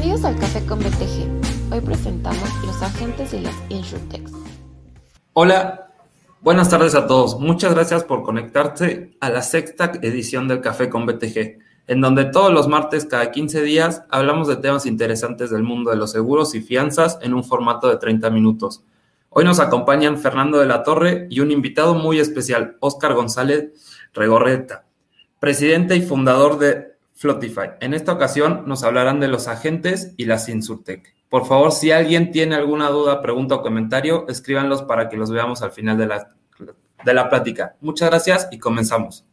Bienvenidos al Café con BTG. Hoy presentamos los agentes y las insurtechs. Hola, buenas tardes a todos. Muchas gracias por conectarse a la sexta edición del Café con BTG, en donde todos los martes cada 15 días hablamos de temas interesantes del mundo de los seguros y fianzas en un formato de 30 minutos. Hoy nos acompañan Fernando de la Torre y un invitado muy especial, Óscar González Regorreta, presidente y fundador de Flotify. En esta ocasión nos hablarán de los agentes y las Insurtech. Por favor, si alguien tiene alguna duda, pregunta o comentario, escríbanlos para que los veamos al final de la, de la plática. Muchas gracias y comenzamos.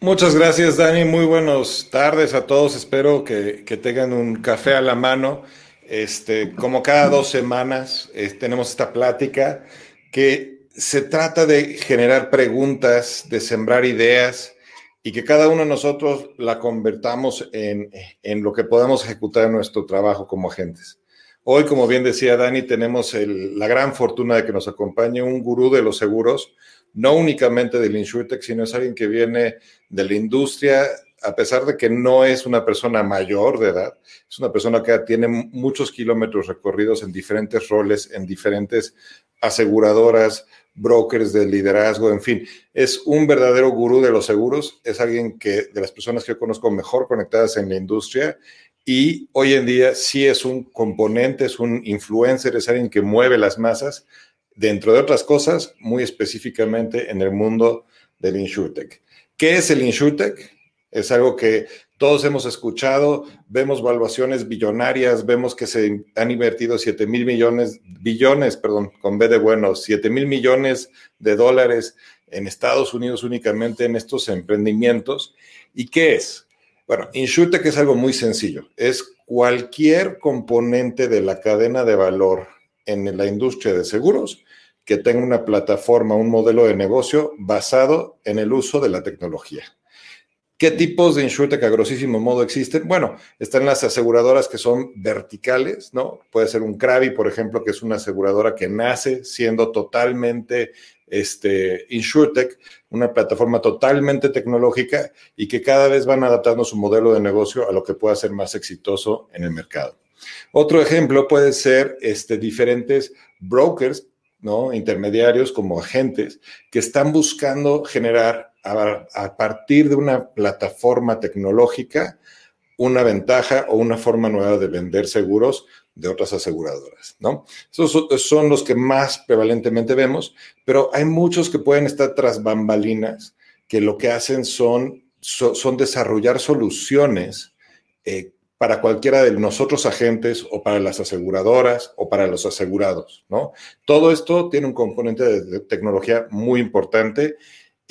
Muchas gracias, Dani. Muy buenas tardes a todos. Espero que, tengan un café a la mano. Este, como cada dos semanas eh, tenemos esta plática que se trata de generar preguntas, de sembrar ideas y que cada uno de nosotros la convertamos en, en lo que podamos ejecutar en nuestro trabajo como agentes. Hoy, como bien decía Dani, tenemos la gran fortuna de que nos acompañe un gurú de los seguros, no únicamente del InsurTech, sino es alguien que viene de la industria, a pesar de que no es una persona mayor de edad, es una persona que tiene muchos kilómetros recorridos en diferentes roles, en diferentes aseguradoras, brokers de liderazgo, en fin, es un verdadero gurú de los seguros, es alguien que de las personas que yo conozco mejor conectadas en la industria y hoy en día sí es un componente, es un influencer, es alguien que mueve las masas, dentro de otras cosas, muy específicamente en el mundo del InsurTech. ¿Qué es el InsurTech? Es algo que todos hemos escuchado, vemos valuaciones billonarias, vemos que se han invertido 7 mil millones, billones, perdón, con B de bueno, 7 mil millones de dólares en Estados Unidos únicamente en estos emprendimientos. ¿Y qué es? Bueno, InsurTech es algo muy sencillo. Es cualquier componente de la cadena de valor en la industria de seguros que tenga una plataforma, un modelo de negocio basado en el uso de la tecnología. ¿Qué tipos de insurtech a grosísimo modo existen? Bueno, están las aseguradoras que son verticales, ¿no? Puede ser un Krabi, por ejemplo, que es una aseguradora que nace siendo totalmente este, InsurTech, una plataforma totalmente tecnológica y que cada vez van adaptando su modelo de negocio a lo que pueda ser más exitoso en el mercado. Otro ejemplo puede ser este, diferentes brokers, ¿no? intermediarios como agentes que están buscando generar a, partir de una plataforma tecnológica una ventaja o una forma nueva de vender seguros de otras aseguradoras, ¿no? Esos son los que más prevalentemente vemos, pero hay muchos que pueden estar tras bambalinas que lo que hacen son, son desarrollar soluciones eh, para cualquiera de nosotros agentes o para las aseguradoras o para los asegurados, ¿no? Todo esto tiene un componente de tecnología muy importante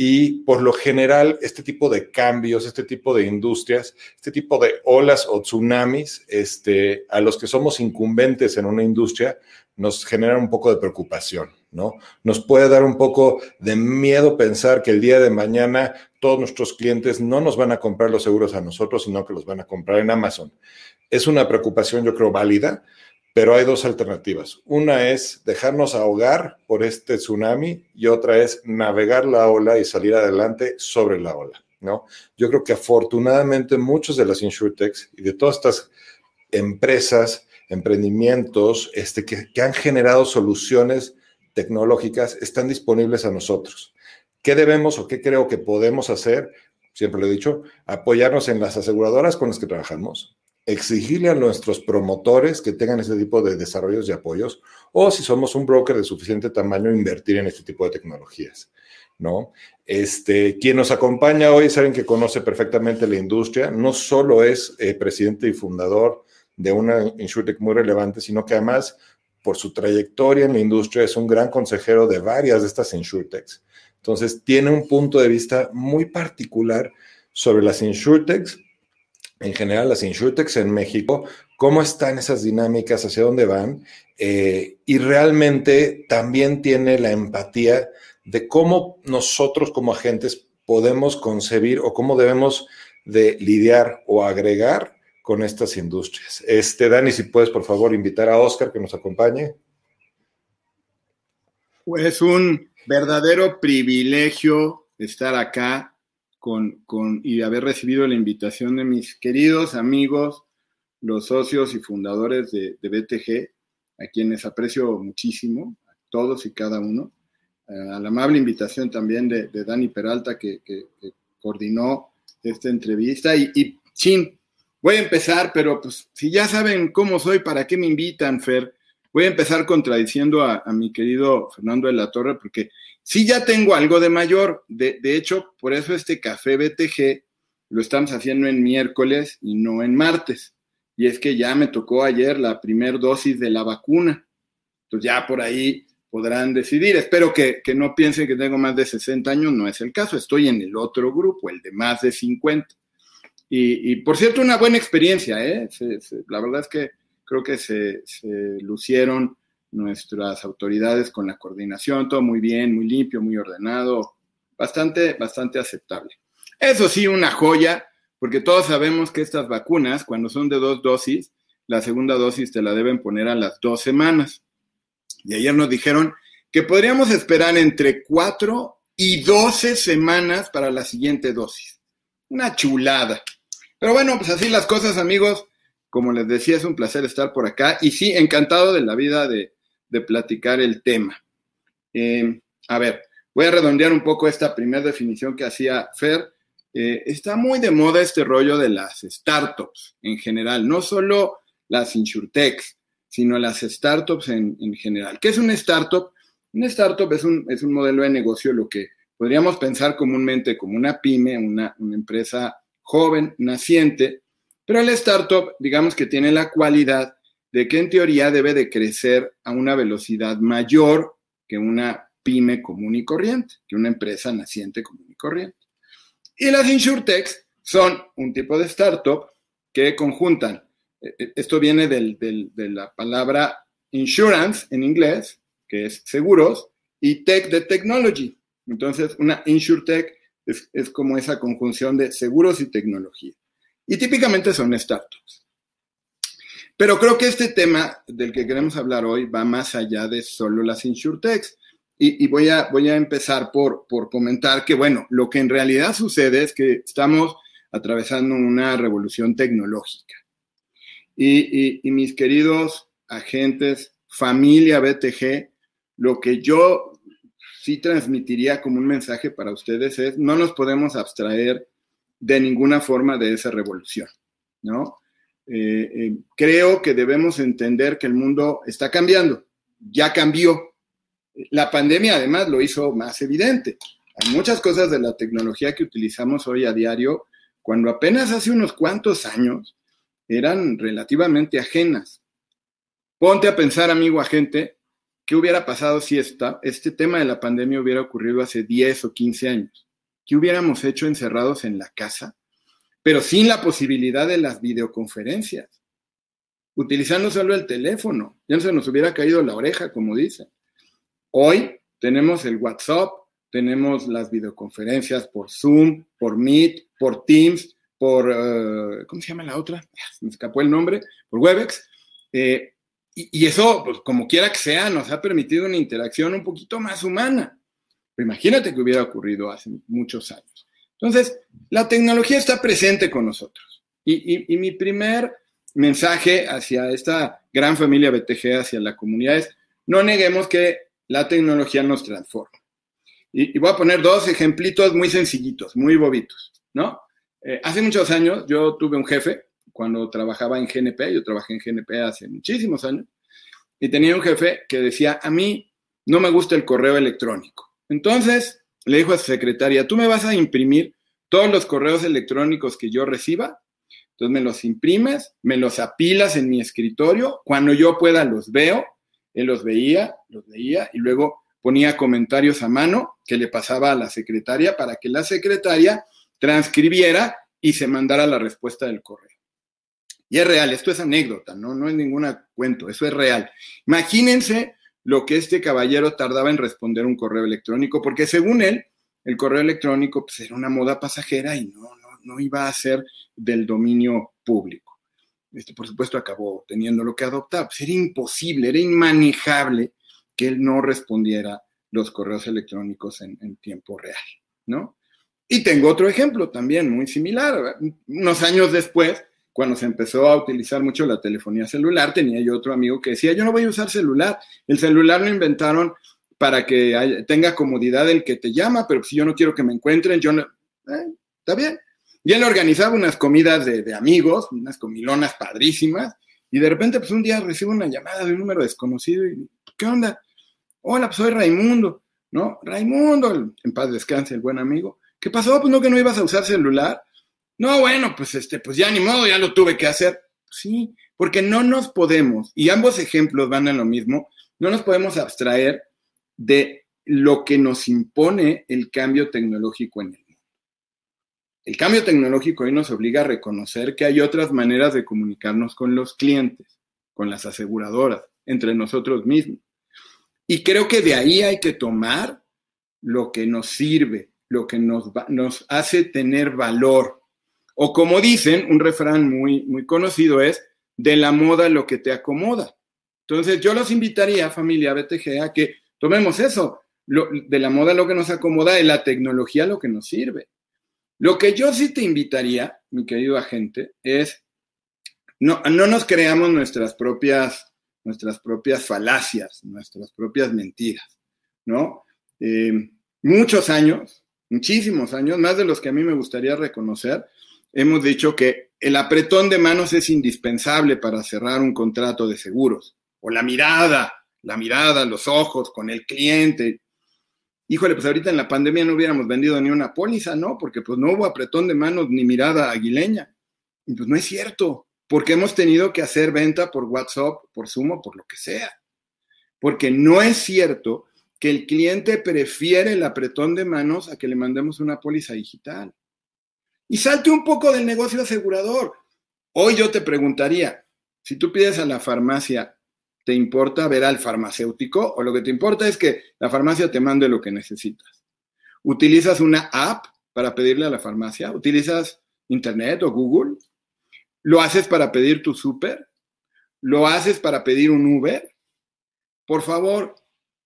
y por lo general, este tipo de cambios, este tipo de industrias, este tipo de olas o tsunamis, este, a los que somos incumbentes en una industria, nos generan un poco de preocupación, ¿no? Nos puede dar un poco de miedo pensar que el día de mañana todos nuestros clientes no nos van a comprar los seguros a nosotros, sino que los van a comprar en Amazon. Es una preocupación, yo creo, válida, pero hay dos alternativas. Una es dejarnos ahogar por este tsunami y otra es navegar la ola y salir adelante sobre la ola, ¿no? Yo creo que afortunadamente muchos de las insurtechs y de todas estas empresas, emprendimientos este, que han generado soluciones tecnológicas están disponibles a nosotros. ¿Qué debemos o qué creo que podemos hacer? Siempre lo he dicho, apoyarnos en las aseguradoras con las que trabajamos, exigirle a nuestros promotores que tengan este tipo de desarrollos y apoyos, o si somos un broker de suficiente tamaño, invertir en este tipo de tecnologías, ¿no? Este, quien nos acompaña hoy es alguien que conoce perfectamente la industria, no solo es eh, presidente y fundador de una insurtech muy relevante, sino que además, por su trayectoria en la industria, es un gran consejero de varias de estas insurtechs. Entonces, tiene un punto de vista muy particular sobre las insurtechs en general las insurtechs en México, cómo están esas dinámicas, hacia dónde van, eh, y realmente también tiene la empatía de cómo nosotros como agentes podemos concebir o cómo debemos de lidiar o agregar con estas industrias. Este, Dani, si puedes, por favor, invitar a Oscar que nos acompañe. Pues un verdadero privilegio estar acá con, y haber recibido la invitación de mis queridos amigos los socios y fundadores de, BTG, a quienes aprecio muchísimo, a todos y cada uno, a la amable invitación también de, Dani Peralta, que, coordinó esta entrevista. Y, y, chin, voy a empezar, pero pues si ya saben cómo soy, ¿para qué me invitan, Fer? Voy a empezar contradiciendo a, mi querido Fernando de la Torre, porque sí ya tengo algo de mayor. De, hecho, por eso este café BTG lo estamos haciendo en miércoles y no en martes y es que ya me tocó ayer la primer dosis de la vacuna. Entonces ya por ahí podrán decidir. Espero que, no piensen que tengo más de 60 años, no es el caso. Estoy en el otro grupo, el de más de 50. Y, por cierto, una buena experiencia, ¿eh? la verdad es que creo que se, se, lucieron nuestras autoridades con la coordinación, todo muy bien, muy limpio, muy ordenado, bastante, bastante aceptable. Eso sí, una joya, porque todos sabemos que estas vacunas, cuando son de dos dosis, la segunda dosis te la deben poner a las dos semanas. Y ayer nos dijeron que podríamos esperar entre cuatro y doce semanas para la siguiente dosis. Una chulada. Pero bueno, pues así las cosas, amigos. Como les decía, es un placer estar por acá. Y sí, encantado de la vida de, platicar el tema. Eh, a ver, voy a redondear un poco esta primera definición que hacía Fer eh, está muy de moda este rollo de las startups en general, no solo las insurtechs, sino las startups en, general. ¿Qué es una startup? Una startup es un, es un modelo de negocio, lo que podríamos pensar comúnmente como una pyme, una, una empresa joven, naciente, pero la startup, digamos que tiene la cualidad de que en teoría debe de crecer a una velocidad mayor que una pyme común y corriente, que una empresa naciente común y corriente. Y las insurtechs son un tipo de startup que conjuntan, eh, eh, esto viene de la palabra insurance en inglés, que es seguros, y tech de technology. Entonces, una insurtech es, es como esa conjunción de seguros y tecnología. Y típicamente son startups. Pero creo que este tema del que queremos hablar hoy va más allá de solo las insurtechs. Y, voy, a, voy a empezar por, por comentar que, bueno, lo que en realidad sucede es que estamos atravesando una revolución tecnológica. Y, y, mis queridos agentes, familia BTG, lo que yo sí transmitiría como un mensaje para ustedes es, no nos podemos abstraer de ninguna forma de esa revolución, ¿no? Eh, eh, creo que debemos entender que el mundo está cambiando, ya cambió, la pandemia además lo hizo más evidente. Hay muchas cosas de la tecnología que utilizamos hoy a diario, cuando apenas hace unos cuantos años eran relativamente ajenas. Ponte a pensar, amigo agente, ¿qué hubiera pasado si esta, este tema de la pandemia hubiera ocurrido hace 10 o 15 años? ¿Qué hubiéramos hecho encerrados en la casa? Pero sin la posibilidad de las videoconferencias, utilizando solo el teléfono. Ya no se nos hubiera caído la oreja, como dicen. Hoy tenemos el WhatsApp, tenemos las videoconferencias por Zoom, por Meet, por Teams, por, eh, ¿cómo se llama la otra? Me escapó el nombre, por Webex. Eh, y, eso, pues, como quiera que sea, nos ha permitido una interacción un poquito más humana. Pero imagínate que hubiera ocurrido hace muchos años. Entonces, la tecnología está presente con nosotros. Y, y mi primer mensaje hacia esta gran familia BTG, hacia la comunidad es, no neguemos que la tecnología nos transforma. Y, voy a poner dos ejemplitos muy sencillitos, muy bobitos, ¿no? Eh, hace muchos años yo tuve un jefe, cuando trabajaba en GNP, yo trabajé en GNP hace muchísimos años, y tenía un jefe que decía, a mí no me gusta el correo electrónico. Entonces le dijo a su secretaria, tú me vas a imprimir todos los correos electrónicos que yo reciba, entonces me los imprimes, me los apilas en mi escritorio, cuando yo pueda los veo él los veía, los veía y luego ponía comentarios a mano que le pasaba a la secretaria para que la secretaria transcribiera y se mandara la respuesta del correo. Y es real, esto es anécdota, ¿no? No es ningún cuento, eso es real. Imagínense lo que este caballero tardaba en responder un correo electrónico, porque según él, el correo electrónico pues, era una moda pasajera y no, no, no iba a ser del dominio público este, por supuesto acabó teniendo que adoptar. Pues era imposible, era inmanejable que él no respondiera los correos electrónicos en, tiempo real, ¿no? Y tengo otro ejemplo también muy similar. Unos años después, cuando se empezó a utilizar mucho la telefonía celular, tenía yo otro amigo que decía, yo no voy a usar celular, el celular lo inventaron para que tenga comodidad el que te llama, pero si yo no quiero que me encuentren, yo no... Eh, está bien. Y él organizaba unas comidas de, amigos, unas comilonas padrísimas, y de repente, pues un día recibo una llamada de un número desconocido y, ¿qué onda? Hola, pues soy Raimundo, ¿no? Raimundo, en paz descanse el buen amigo. ¿Qué pasó? Pues no que no ibas a usar celular. No, bueno, pues este, pues ya ni modo, ya lo tuve que hacer. Sí, porque no nos podemos, y ambos ejemplos van a lo mismo, no nos podemos abstraer de lo que nos impone el cambio tecnológico en el mundo. El cambio tecnológico hoy nos obliga a reconocer que hay otras maneras de comunicarnos con los clientes, con las aseguradoras, entre nosotros mismos. Y creo que de ahí hay que tomar lo que nos sirve, lo que nos, nos hace tener valor, o como dicen, un refrán muy, muy conocido es, de la moda lo que te acomoda. Entonces yo los invitaría, familia BTG, a que tomemos eso, de la moda lo que nos acomoda y la tecnología lo que nos sirve. Lo que yo sí te invitaría, mi querido agente, es no, no nos creamos nuestras propias, nuestras propias falacias, nuestras propias mentiras, ¿no? Eh, muchos años, muchísimos años, más de los que a mí me gustaría reconocer, hemos dicho que el apretón de manos es indispensable para cerrar un contrato de seguros, o la mirada, la mirada, los ojos con el cliente. Híjole, pues ahorita en la pandemia no hubiéramos vendido ni una póliza, ¿no? Porque pues no hubo apretón de manos ni mirada aguileña. Y pues no es cierto, porque hemos tenido que hacer venta por WhatsApp, por Zoom, por lo que sea. Porque no es cierto que el cliente prefiere el apretón de manos a que le mandemos una póliza digital y salte un poco del negocio asegurador. Hoy yo te preguntaría, si tú pides a la farmacia, ¿te importa ver al farmacéutico o lo que te importa es que la farmacia te mande lo que necesitas? ¿Utilizas una app para pedirle a la farmacia? ¿Utilizas internet o Google? ¿Lo haces para pedir tu súper? ¿Lo haces para pedir un Uber? Por favor,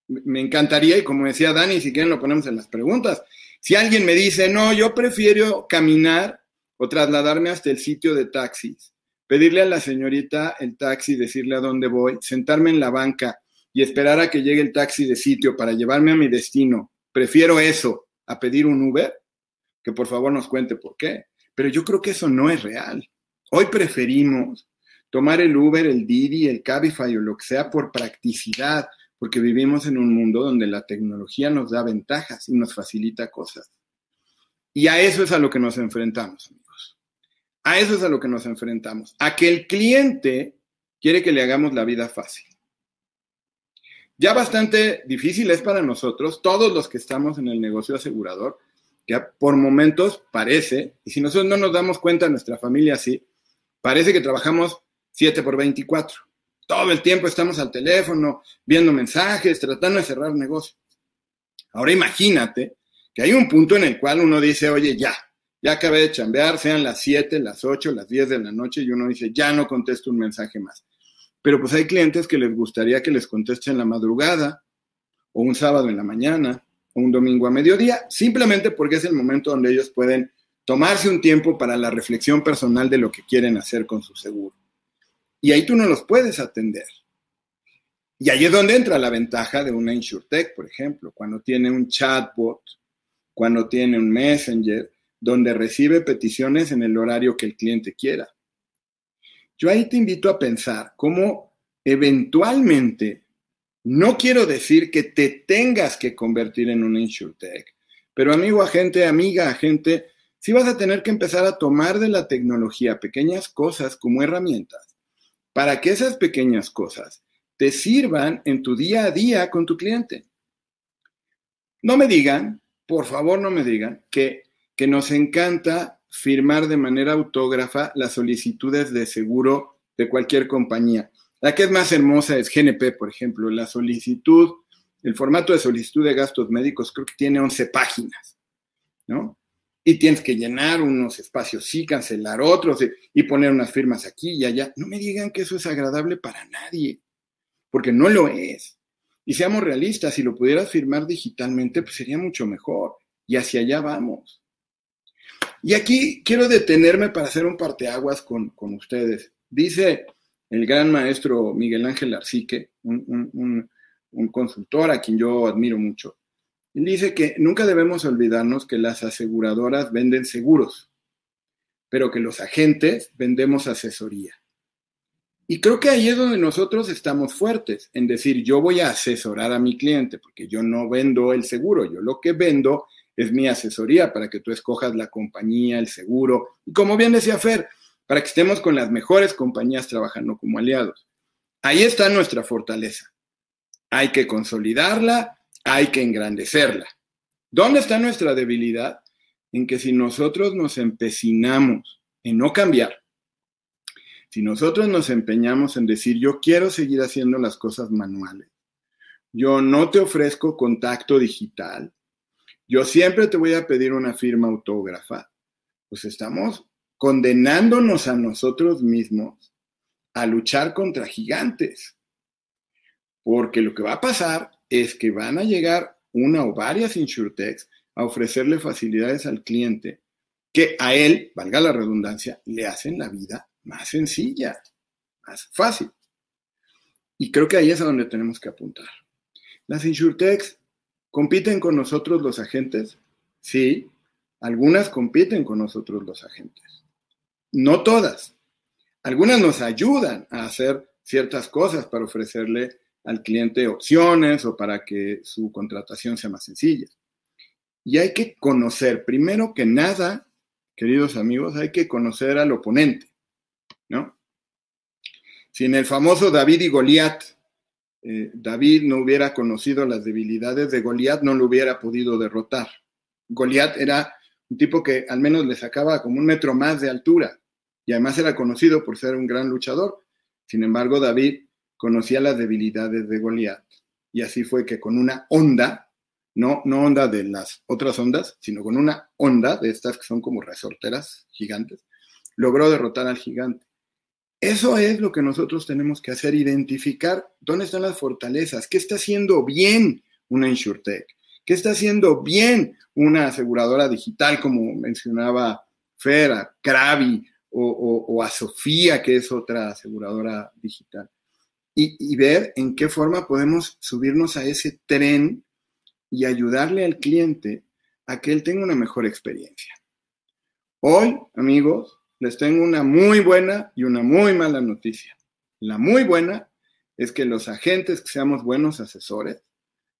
me encantaría, y como decía Dani, si quieren lo ponemos en las preguntas, si alguien me dice, no, yo prefiero caminar o trasladarme hasta el sitio de taxis, pedirle a la señorita el taxi, decirle a dónde voy, sentarme en la banca y esperar a que llegue el taxi de sitio para llevarme a mi destino, prefiero eso a pedir un Uber, que por favor nos cuente por qué. Pero yo creo que eso no es real. Hoy preferimos tomar el Uber, el Didi, el Cabify o lo que sea por practicidad, porque vivimos en un mundo donde la tecnología nos da ventajas y nos facilita cosas. Y a eso es a lo que nos enfrentamos, amigos. A eso es a lo que nos enfrentamos. A que el cliente quiere que le hagamos la vida fácil. Ya bastante difícil es para nosotros, todos los que estamos en el negocio asegurador, que por momentos parece, y si nosotros no nos damos cuenta, nuestra familia sí, parece que trabajamos 7 por 24. Todo el tiempo estamos al teléfono, viendo mensajes, tratando de cerrar negocio. Ahora imagínate que hay un punto en el cual uno dice, oye, ya, ya acabé de chambear, sean las 7, las 8, las 10 de la noche, y uno dice, ya no contesto un mensaje más. Pero pues hay clientes que les gustaría que les conteste en la madrugada, o un sábado en la mañana, o un domingo a mediodía, simplemente porque es el momento donde ellos pueden tomarse un tiempo para la reflexión personal de lo que quieren hacer con su seguro. Y ahí tú no los puedes atender. Y ahí es donde entra la ventaja de una InsurTech, por ejemplo, cuando tiene un chatbot, cuando tiene un messenger, donde recibe peticiones en el horario que el cliente quiera. Yo ahí te invito a pensar cómo eventualmente, no quiero decir que te tengas que convertir en un InsurTech, pero amigo agente, amiga agente, sí vas a tener que empezar a tomar de la tecnología pequeñas cosas como herramientas para que esas pequeñas cosas te sirvan en tu día a día con tu cliente. No me digan, por favor no me digan, que, que nos encanta firmar de manera autógrafa las solicitudes de seguro de cualquier compañía. La que es más hermosa es GNP, por ejemplo. La solicitud, el formato de solicitud de gastos médicos creo que tiene 11 páginas, ¿no? Y tienes que llenar unos espacios sí, cancelar otros y poner unas firmas aquí y allá. No me digan que eso es agradable para nadie, porque no lo es. Y seamos realistas, si lo pudieras firmar digitalmente, pues sería mucho mejor. Y hacia allá vamos. Y aquí quiero detenerme para hacer un parteaguas con, con ustedes. Dice el gran maestro Miguel Ángel Arcique, un, un consultor a quien yo admiro mucho. Dice que nunca debemos olvidarnos que las aseguradoras venden seguros, pero que los agentes vendemos asesoría. Y creo que ahí es donde nosotros estamos fuertes, en decir, yo voy a asesorar a mi cliente, porque yo no vendo el seguro, yo lo que vendo es mi asesoría para que tú escojas la compañía, el seguro, y como bien decía Fer, para que estemos con las mejores compañías trabajando como aliados. Ahí está nuestra fortaleza. Hay que consolidarla, hay que engrandecerla. ¿Dónde está nuestra debilidad? En que si nosotros nos empecinamos en no cambiar, si nosotros nos empeñamos en decir, yo quiero seguir haciendo las cosas manuales, yo no te ofrezco contacto digital, yo siempre te voy a pedir una firma autógrafa, pues estamos condenándonos a nosotros mismos a luchar contra gigantes. Porque lo que va a pasar es que van a llegar una o varias insurtechs a ofrecerle facilidades al cliente que a él, valga la redundancia, le hacen la vida más sencilla, más fácil. Y creo que ahí es a donde tenemos que apuntar. Las insurtechs compiten con nosotros los agentes, sí, algunas compiten con nosotros los agentes. No todas. Algunas nos ayudan a hacer ciertas cosas para ofrecerle al cliente opciones o para que su contratación sea más sencilla. Y hay que conocer, primero que nada, queridos amigos, hay que conocer al oponente, ¿no? Si en el famoso David y Goliat, eh, David no hubiera conocido las debilidades de Goliat, no lo hubiera podido derrotar. Goliat era un tipo que al menos le sacaba como un metro más de altura y además era conocido por ser un gran luchador. Sin embargo, David conocía las debilidades de Goliat. Y así fue que con una onda, no, no onda de las otras ondas, sino con una onda de estas que son como resorteras gigantes, logró derrotar al gigante. Eso es lo que nosotros tenemos que hacer, identificar dónde están las fortalezas, qué está haciendo bien una InsurTech, qué está haciendo bien una aseguradora digital, como mencionaba Fera, Krabi o, o a Sofía, que es otra aseguradora digital y, ver en qué forma podemos subirnos a ese tren y ayudarle al cliente a que él tenga una mejor experiencia. Hoy, amigos, les tengo una muy buena y una muy mala noticia. La muy buena es que los agentes que seamos buenos asesores,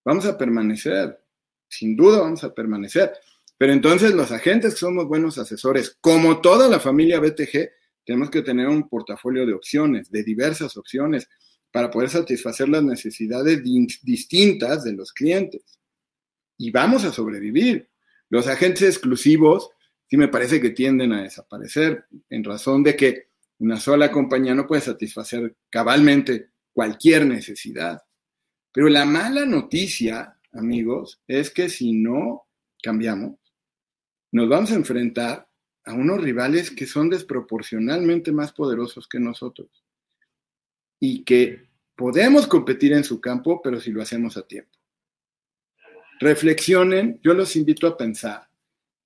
vamos a permanecer, sin duda vamos a permanecer. Pero entonces los agentes que somos buenos asesores, como toda la familia BTG, tenemos que tener un portafolio de opciones, de diversas opciones, para poder satisfacer las necesidades distintas de los clientes. Y vamos a sobrevivir. Los agentes exclusivos sí me parece que tienden a desaparecer en razón de que una sola compañía no puede satisfacer cabalmente cualquier necesidad. Pero la mala noticia, amigos, es que si no cambiamos, nos vamos a enfrentar a unos rivales que son desproporcionalmente más poderosos que nosotros y que podemos competir en su campo, pero si lo hacemos a tiempo. Reflexionen, yo los invito a pensar,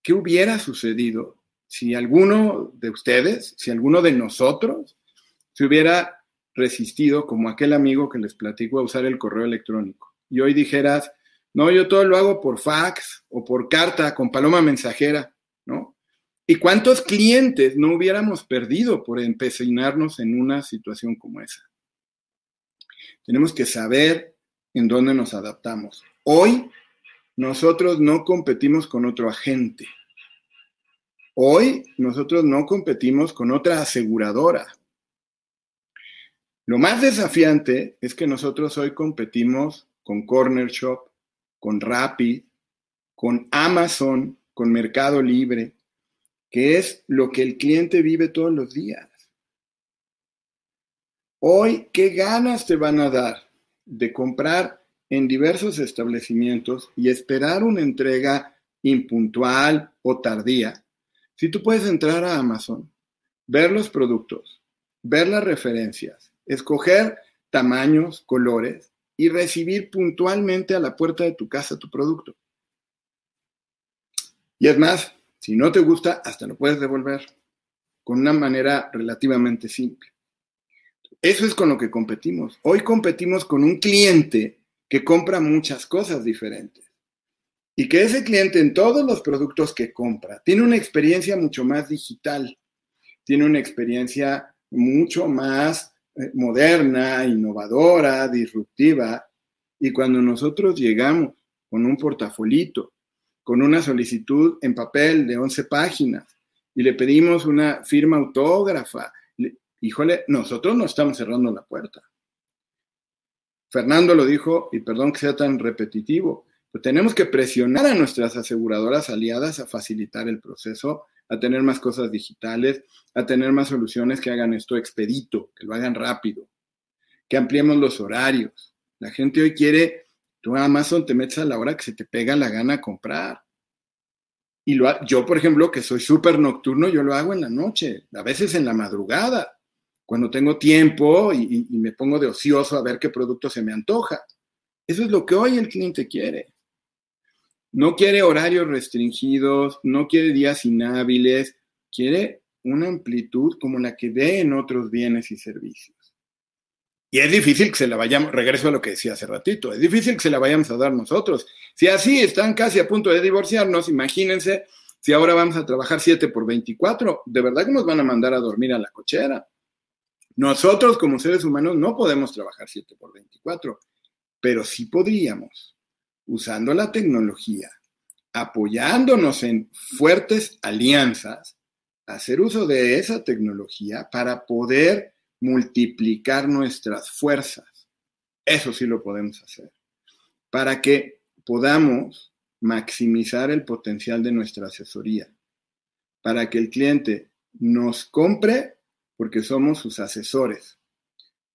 ¿qué hubiera sucedido si alguno de ustedes, si alguno de nosotros se hubiera resistido como aquel amigo que les platico a usar el correo electrónico? Y hoy dijeras, no, yo todo lo hago por fax o por carta con paloma mensajera, ¿no? ¿Y cuántos clientes no hubiéramos perdido por empecinarnos en una situación como esa? Tenemos que saber en dónde nos adaptamos. Hoy nosotros no competimos con otro agente. Hoy nosotros no competimos con otra aseguradora. Lo más desafiante es que nosotros hoy competimos con Corner Shop, con Rapid, con Amazon, con Mercado Libre, que es lo que el cliente vive todos los días. Hoy, ¿qué ganas te van a dar de comprar en diversos establecimientos y esperar una entrega impuntual o tardía? Si tú puedes entrar a Amazon, ver los productos, ver las referencias, escoger tamaños, colores y recibir puntualmente a la puerta de tu casa tu producto. Y es más, Si no te gusta, hasta lo puedes devolver con una manera relativamente simple. Eso es con lo que competimos. Hoy competimos con un cliente que compra muchas cosas diferentes y que ese cliente en todos los productos que compra tiene una experiencia mucho más digital, tiene una experiencia mucho más eh, moderna, innovadora, disruptiva. Y cuando nosotros llegamos con un portafolito, con una solicitud en papel de 11 páginas y le pedimos una firma autógrafa, híjole, nosotros no estamos cerrando la puerta. Fernando lo dijo, y perdón que sea tan repetitivo, pero tenemos que presionar a nuestras aseguradoras aliadas a facilitar el proceso, a tener más cosas digitales, a tener más soluciones que hagan esto expedito, que lo hagan rápido, que ampliemos los horarios. La gente hoy quiere, tú a Amazon te metes a la hora que se te pega la gana comprar. Y lo, yo, por ejemplo, que soy súper nocturno, yo lo hago en la noche, a veces en la madrugada, cuando tengo tiempo y, me pongo de ocioso a ver qué producto se me antoja. Eso es lo que hoy el cliente quiere. No quiere horarios restringidos, no quiere días inhábiles, quiere una amplitud como la que ve en otros bienes y servicios. Y es difícil que se la vayamos, regreso a lo que decía hace ratito, es difícil que se la vayamos a dar nosotros. Si así están casi a punto de divorciarnos, imagínense si ahora vamos a trabajar 7 por 24, de verdad que nos van a mandar a dormir a la cochera. Nosotros como seres humanos no podemos trabajar 7 por 24, pero sí podríamos usando la tecnología, apoyándonos en fuertes alianzas, hacer uso de esa tecnología para poder multiplicar nuestras fuerzas. Eso sí lo podemos hacer. Para que podamos maximizar el potencial de nuestra asesoría. Para que el cliente nos compre porque somos sus asesores.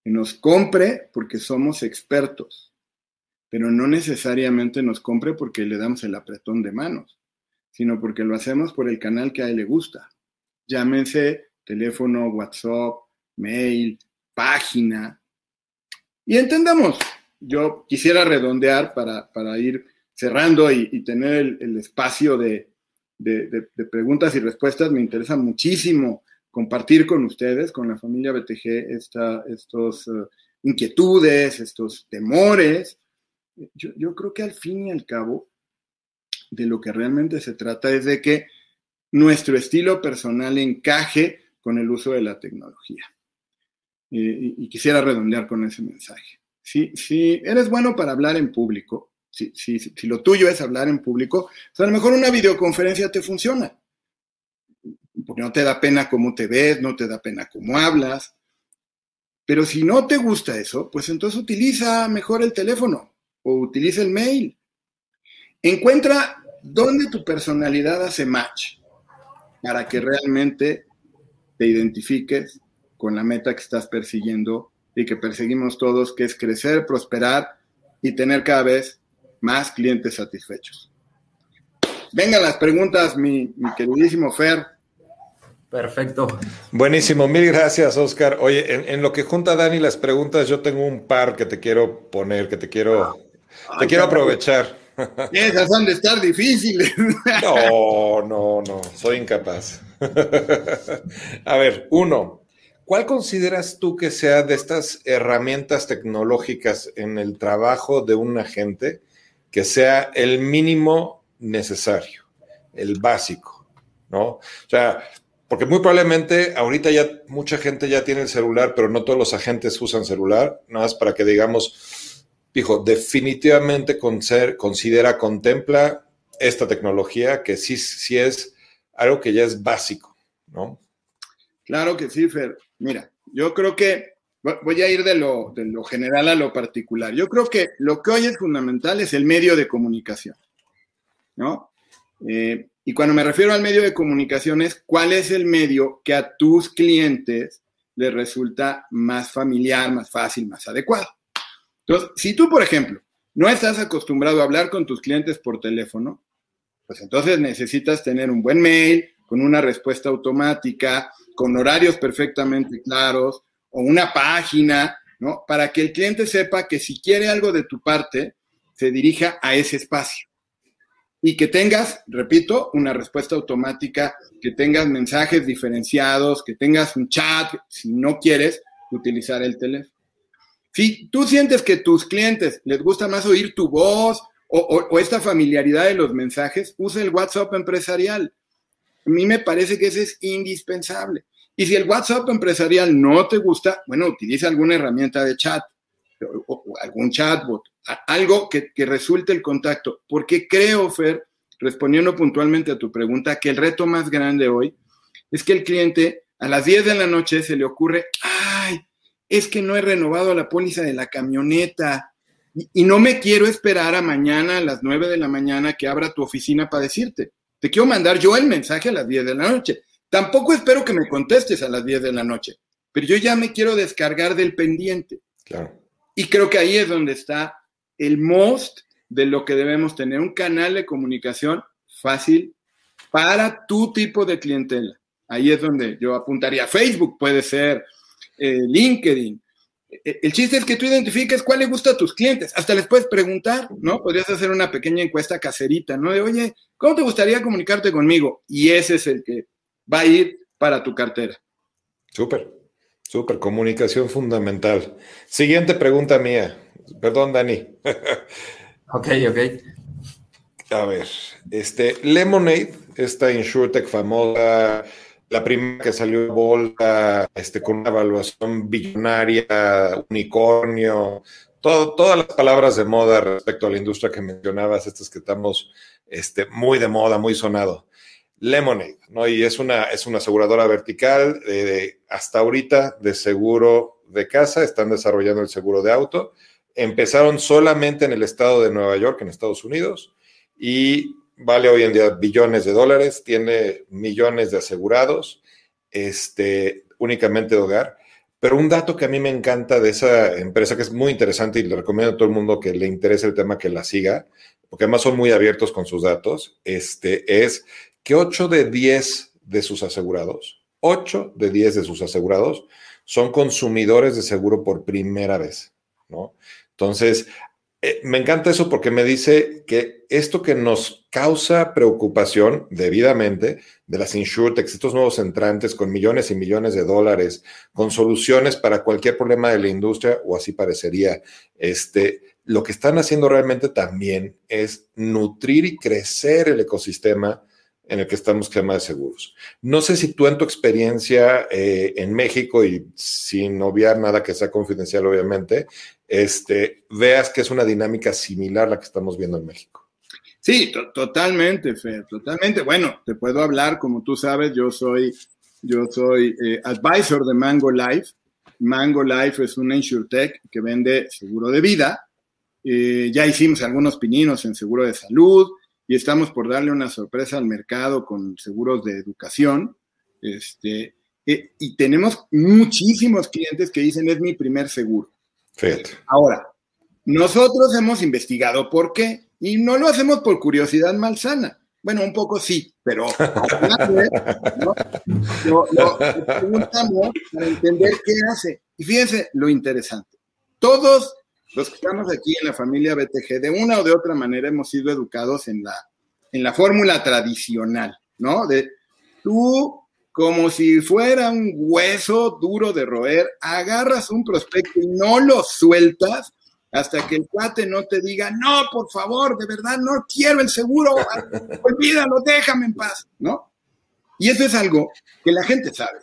Que nos compre porque somos expertos pero no necesariamente nos compre porque le damos el apretón de manos, sino porque lo hacemos por el canal que a él le gusta. Llámense teléfono, WhatsApp, mail, página. Y entendamos, yo quisiera redondear para, ir cerrando y, tener el, espacio de, preguntas y respuestas. Me interesa muchísimo compartir con ustedes, con la familia BTG, esta, estos eh, inquietudes, estos temores yo, creo que al fin y al cabo, de lo que realmente se trata es de que nuestro estilo personal encaje con el uso de la tecnología. y, quisiera redondear con ese mensaje. Si, si eres bueno para hablar en público, si, si, si, lo tuyo es hablar en público, pues a lo mejor una videoconferencia te funciona. Porque no te da pena cómo te ves, no te da pena cómo hablas. Pero si no te gusta eso, pues entonces utiliza mejor el teléfono o utiliza el mail. Encuentra dónde tu personalidad hace match para que realmente te identifiques con la meta que estás persiguiendo y que perseguimos todos, que es crecer, prosperar y tener cada vez más clientes satisfechos. Vengan las preguntas, mi, queridísimo Fer. Perfecto. Buenísimo, mil gracias, Oscar. Oye, en, en, lo que junta Dani las preguntas, yo tengo un par que te quiero poner, que te quiero te quiero aprovechar. Esas han de estar difíciles. No, no, no, soy incapaz. A ver, uno, ¿cuál consideras tú que sea de estas herramientas tecnológicas en el trabajo de un agente que sea el mínimo necesario, el básico, ¿no? O sea, porque muy probablemente ahorita ya mucha gente ya tiene el celular, pero no todos los agentes usan celular, nada más para que digamos, dijo, definitivamente considera, contempla esta tecnología que sí, sí es algo que ya es básico, ¿no? Claro que sí, Fer. Mira, yo creo que voy a ir de lo, general a lo particular. Yo creo que lo que hoy es fundamental es el medio de comunicación, ¿no? Eh, y cuando me refiero al medio de comunicación es cuál es el medio que a tus clientes les resulta más familiar, más fácil, más adecuado. Entonces, si tú, por ejemplo, no estás acostumbrado a hablar con tus clientes por teléfono, pues entonces necesitas tener un buen mail con una respuesta automática, con horarios perfectamente claros o una página, ¿no? Para que el cliente sepa que si quiere algo de tu parte, se dirija a ese espacio. Y que tengas, repito, una respuesta automática, que tengas mensajes diferenciados, que tengas un chat, si no quieres utilizar el teléfono. Si tú sientes que tus clientes les gusta más oír tu voz o, esta familiaridad de los mensajes, usa el WhatsApp empresarial. A mí me parece que ese es indispensable. Y si el WhatsApp empresarial no te gusta, bueno, utiliza alguna herramienta de chat o, algún chatbot, algo que, que, resulte el contacto. Porque creo, Fer, respondiendo puntualmente a tu pregunta, que el reto más grande hoy es que el cliente a las 10 de la noche se le ocurre, ay, es que no he renovado la póliza de la camioneta y, y no me quiero esperar a mañana a las 9 de la mañana que abra tu oficina para decirte. Te quiero mandar yo el mensaje a las 10 de la noche. Tampoco espero que me contestes a las 10 de la noche, pero yo ya me quiero descargar del pendiente. Claro. Y creo que ahí es donde está el most de lo que debemos tener, un canal de comunicación fácil para tu tipo de clientela. Ahí es donde yo apuntaría. Facebook puede ser, eh, LinkedIn. E, el chiste es que tú identifiques cuál le gusta a tus clientes. Hasta les puedes preguntar, ¿no? Podrías hacer una pequeña encuesta caserita, ¿no? De, oye, ¿cómo te gustaría comunicarte conmigo? Y ese es el que va a ir para tu cartera. Súper, súper, comunicación fundamental. Siguiente pregunta mía. Perdón, Dani. ok, ok. A ver, este, Lemonade, esta InsurTech famosa, la primera que salió bolsa, este, con una evaluación billonaria, unicornio, todas las palabras de moda respecto a la industria que mencionabas, estas que estamos este, muy de moda, muy sonado. Lemonade, ¿no? Y es una, es una aseguradora vertical de, hasta ahorita de seguro de casa, están desarrollando el seguro de auto. Empezaron solamente en el estado de Nueva York, en Estados Unidos, y vale hoy en día billones de dólares, tiene millones de asegurados, este, únicamente de hogar. Pero un dato que a mí me encanta de esa empresa, que es muy interesante y le recomiendo a todo el mundo que le interese el tema que la siga, porque además son muy abiertos con sus datos, este, es que 8 de 10 de sus asegurados, 8 de 10 de sus asegurados son consumidores de seguro por primera vez, ¿no? Entonces, eh, me encanta eso porque me dice que esto que nos causa preocupación debidamente de las insurtechs, estos nuevos entrantes con millones y millones de dólares, con soluciones para cualquier problema de la industria, o así parecería, este, lo que están haciendo realmente también es nutrir y crecer el ecosistema en el que estamos que de seguros. No sé si tú en tu experiencia eh, en México y sin obviar nada que sea confidencial, obviamente, este, veas que es una dinámica similar a la que estamos viendo en México. Sí, totalmente, Fer, totalmente. Bueno, te puedo hablar, como tú sabes, yo soy, yo soy eh, advisor de Mango Life. Mango Life es una insurtech que vende seguro de vida. Eh, ya hicimos algunos pininos en seguro de salud, y estamos por darle una sorpresa al mercado con seguros de educación. Este, eh, y tenemos muchísimos clientes que dicen es mi primer seguro. Ahora, nosotros hemos investigado por qué y no lo hacemos por curiosidad malsana. Bueno, un poco sí, pero ¿no? lo, preguntamos para entender qué hace. Y fíjense lo interesante. Todos los que estamos aquí en la familia BTG, de una o de otra manera hemos sido educados en la, en la fórmula tradicional, ¿no? De tú, como si fuera un hueso duro de roer, agarras un prospecto y no lo sueltas hasta que el cuate no te diga, no, por favor, de verdad, no quiero el seguro, olvídalo, déjame en paz, ¿no? Y eso es algo que la gente sabe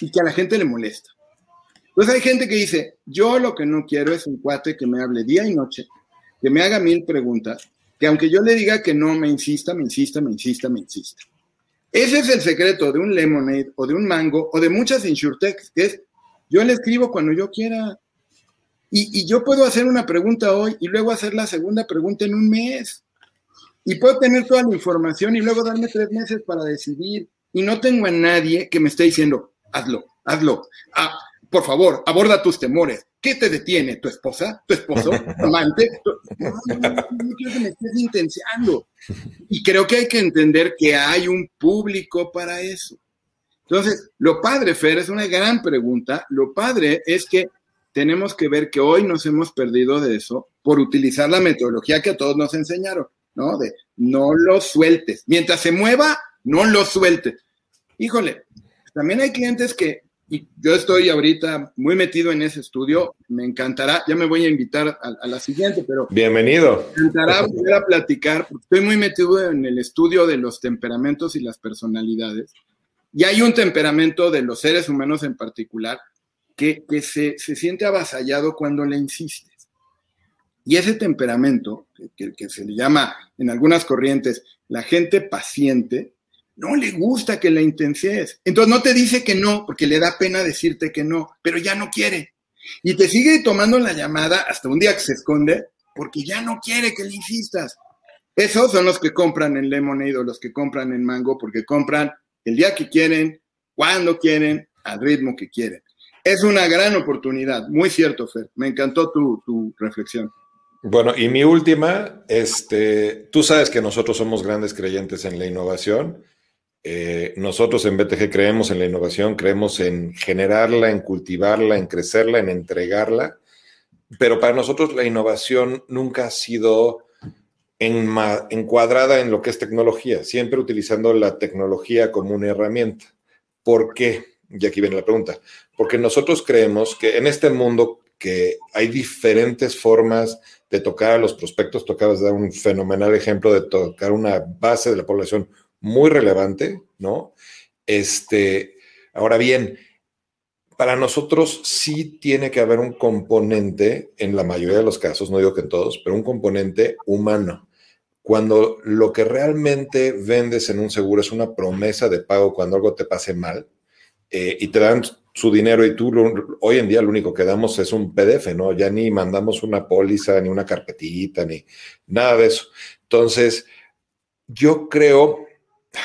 y que a la gente le molesta. Entonces hay gente que dice, yo lo que no quiero es un cuate que me hable día y noche, que me haga mil preguntas, que aunque yo le diga que no, me insista, me insista, me insista, me insista. Ese es el secreto de un Lemonade o de un Mango o de muchas insurtechs, que es, yo le escribo cuando yo quiera. Y, y yo puedo hacer una pregunta hoy y luego hacer la segunda pregunta en un mes. Y puedo tener toda la información y luego darme tres meses para decidir. Y no tengo a nadie que me esté diciendo, hazlo, hazlo. Ah, por favor, aborda tus temores. ¿Qué te detiene? ¿Tu esposa? ¿Tu esposo? ¿Tu amante? No, quiero que me estés intenciando. Y creo que hay que entender que hay un público para eso. Entonces, lo padre, Fer, es una gran pregunta. Lo padre es que tenemos que ver que hoy nos hemos perdido de eso por utilizar la metodología que a todos nos enseñaron. ¿no? De no lo sueltes. Mientras se mueva, no lo sueltes. Híjole, también hay clientes que, y yo estoy ahorita muy metido en ese estudio, me encantará, ya me voy a invitar a, la siguiente, pero... Bienvenido. Me encantará volver a platicar, porque estoy muy metido en el estudio de los temperamentos y las personalidades. Y hay un temperamento de los seres humanos en particular que, se, siente avasallado cuando le insistes. Y ese temperamento, que, que, se le llama en algunas corrientes la gente paciente, no le gusta que la intenses. Entonces no te dice que no, porque le da pena decirte que no, pero ya no quiere. Y te sigue tomando la llamada hasta un día que se esconde, porque ya no quiere que le insistas. Esos son los que compran en Lemonade o los que compran en Mango, porque compran el día que quieren, cuando quieren, al ritmo que quieren. Es una gran oportunidad, muy cierto, Fer. Me encantó tu, tu reflexión. Bueno, y mi última, este, tú sabes que nosotros somos grandes creyentes en la innovación. Eh, nosotros en BTG creemos en la innovación, creemos en generarla, en cultivarla, en crecerla, en entregarla, pero para nosotros la innovación nunca ha sido encuadrada en lo que es tecnología, siempre utilizando la tecnología como una herramienta. ¿Por qué? Y aquí viene la pregunta. Porque nosotros creemos que en este mundo que hay diferentes formas de tocar a los prospectos, tocabas dar un fenomenal ejemplo de tocar una base de la población muy relevante, ¿no? Este, ahora bien, para nosotros sí tiene que haber un componente, en la mayoría de los casos, no digo que en todos, pero un componente humano. Cuando lo que realmente vendes en un seguro es una promesa de pago cuando algo te pase mal eh, y te dan su dinero y tú hoy en día lo único que damos es un PDF, ¿no? Ya ni mandamos una póliza, ni una carpetita, ni nada de eso. Entonces, yo creo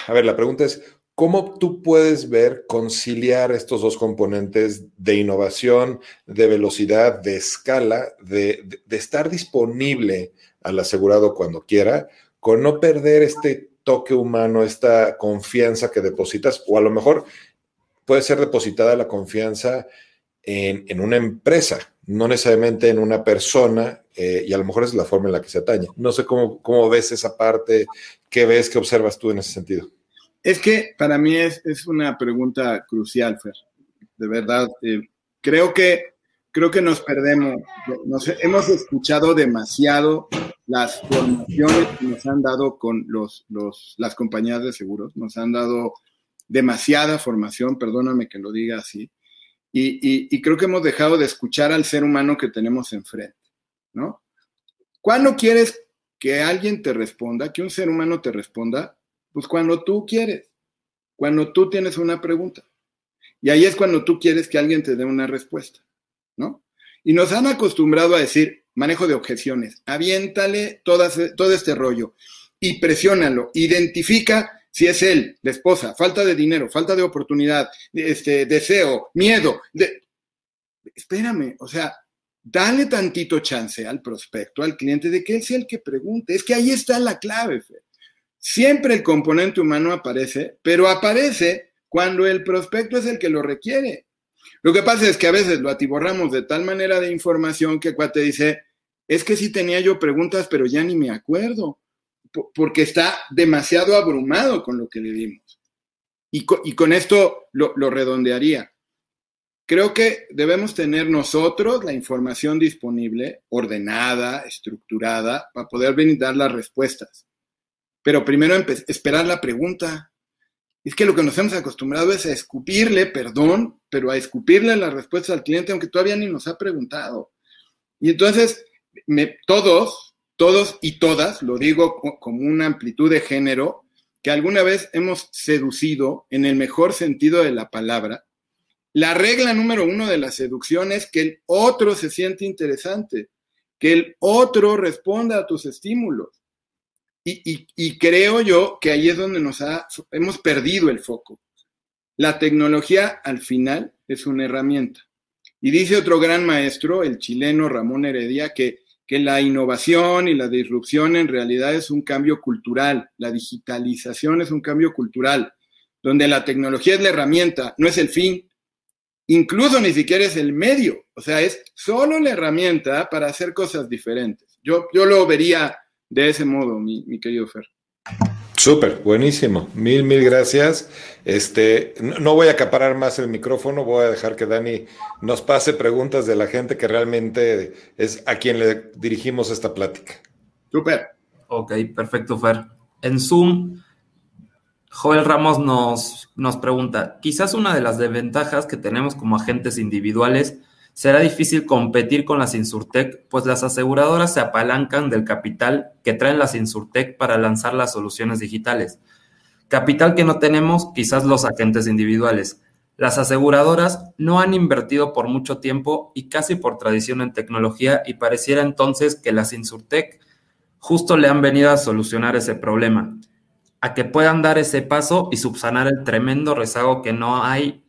a ver, la pregunta es, ¿cómo tú puedes ver conciliar estos dos componentes de innovación, de velocidad, de escala, de, estar disponible al asegurado cuando quiera, con no perder este toque humano, esta confianza que depositas, o a lo mejor puede ser depositada la confianza en, una empresa, no necesariamente en una persona, eh, y a lo mejor es la forma en la que se atañe. No sé cómo, cómo ves esa parte, qué ves, qué observas tú en ese sentido. Es que para mí es, es una pregunta crucial, Fer. De verdad, eh, creo que creo que nos perdemos. Nos, hemos escuchado demasiado las formaciones que nos han dado con los, los, las compañías de seguros. Nos han dado demasiada formación, perdóname que lo diga así. Y, creo que hemos dejado de escuchar al ser humano que tenemos enfrente, ¿no? ¿Cuándo quieres que alguien te responda, que un ser humano te responda? Pues cuando tú quieres, cuando tú tienes una pregunta. Y ahí es cuando tú quieres que alguien te dé una respuesta, ¿no? Y nos han acostumbrado a decir manejo de objeciones, aviéntale todo este rollo y presiónalo, identifica si es él, la esposa, falta de dinero, falta de oportunidad, este, deseo, miedo. De... Espérame, o sea, dale tantito chance al prospecto, al cliente, de que él sea el que pregunte. Es que ahí está la clave. Siempre el componente humano aparece, pero aparece cuando el prospecto es el que lo requiere. Lo que pasa es que a veces lo atiborramos de tal manera de información que cuate dice, es que sí tenía yo preguntas, pero ya ni me acuerdo porque está demasiado abrumado con lo que le dimos. Y con, esto lo, redondearía. Creo que debemos tener nosotros la información disponible, ordenada, estructurada, para poder brindar las respuestas. Pero primero esperar la pregunta. Es que lo que nos hemos acostumbrado es a escupirle, perdón, pero a escupirle la respuesta al cliente, aunque todavía ni nos ha preguntado. Y entonces, todos, todos y todas, lo digo como una amplitud de género, que alguna vez hemos seducido en el mejor sentido de la palabra, la regla número uno de la seducción es que el otro se siente interesante, que el otro responda a tus estímulos. Y, creo yo que ahí es donde nos hemos perdido el foco. La tecnología al final es una herramienta. Y dice otro gran maestro, el chileno Ramón Heredia, que que la innovación y la disrupción en realidad es un cambio cultural, la digitalización es un cambio cultural, donde la tecnología es la herramienta, no es el fin, incluso ni siquiera es el medio, o sea, es solo la herramienta para hacer cosas diferentes. Yo, yo lo vería de ese modo, mi, mi querido Fer. Súper, buenísimo. Mil, mil gracias. Este, no voy a acaparar más el micrófono, voy a dejar que Dani nos pase preguntas de la gente que realmente es a quien le dirigimos esta plática. Súper. Ok, perfecto, Fer. En Zoom, Joel Ramos nos, nos pregunta, quizás una de las desventajas que tenemos como agentes individuales será difícil competir con las Insurtech, pues las aseguradoras se apalancan del capital que traen las Insurtech para lanzar las soluciones digitales. Capital que no tenemos quizás los agentes individuales. Las aseguradoras no han invertido por mucho tiempo y casi por tradición en tecnología y pareciera entonces que las Insurtech justo le han venido a solucionar ese problema, a que puedan dar ese paso y subsanar el tremendo rezago que no hay,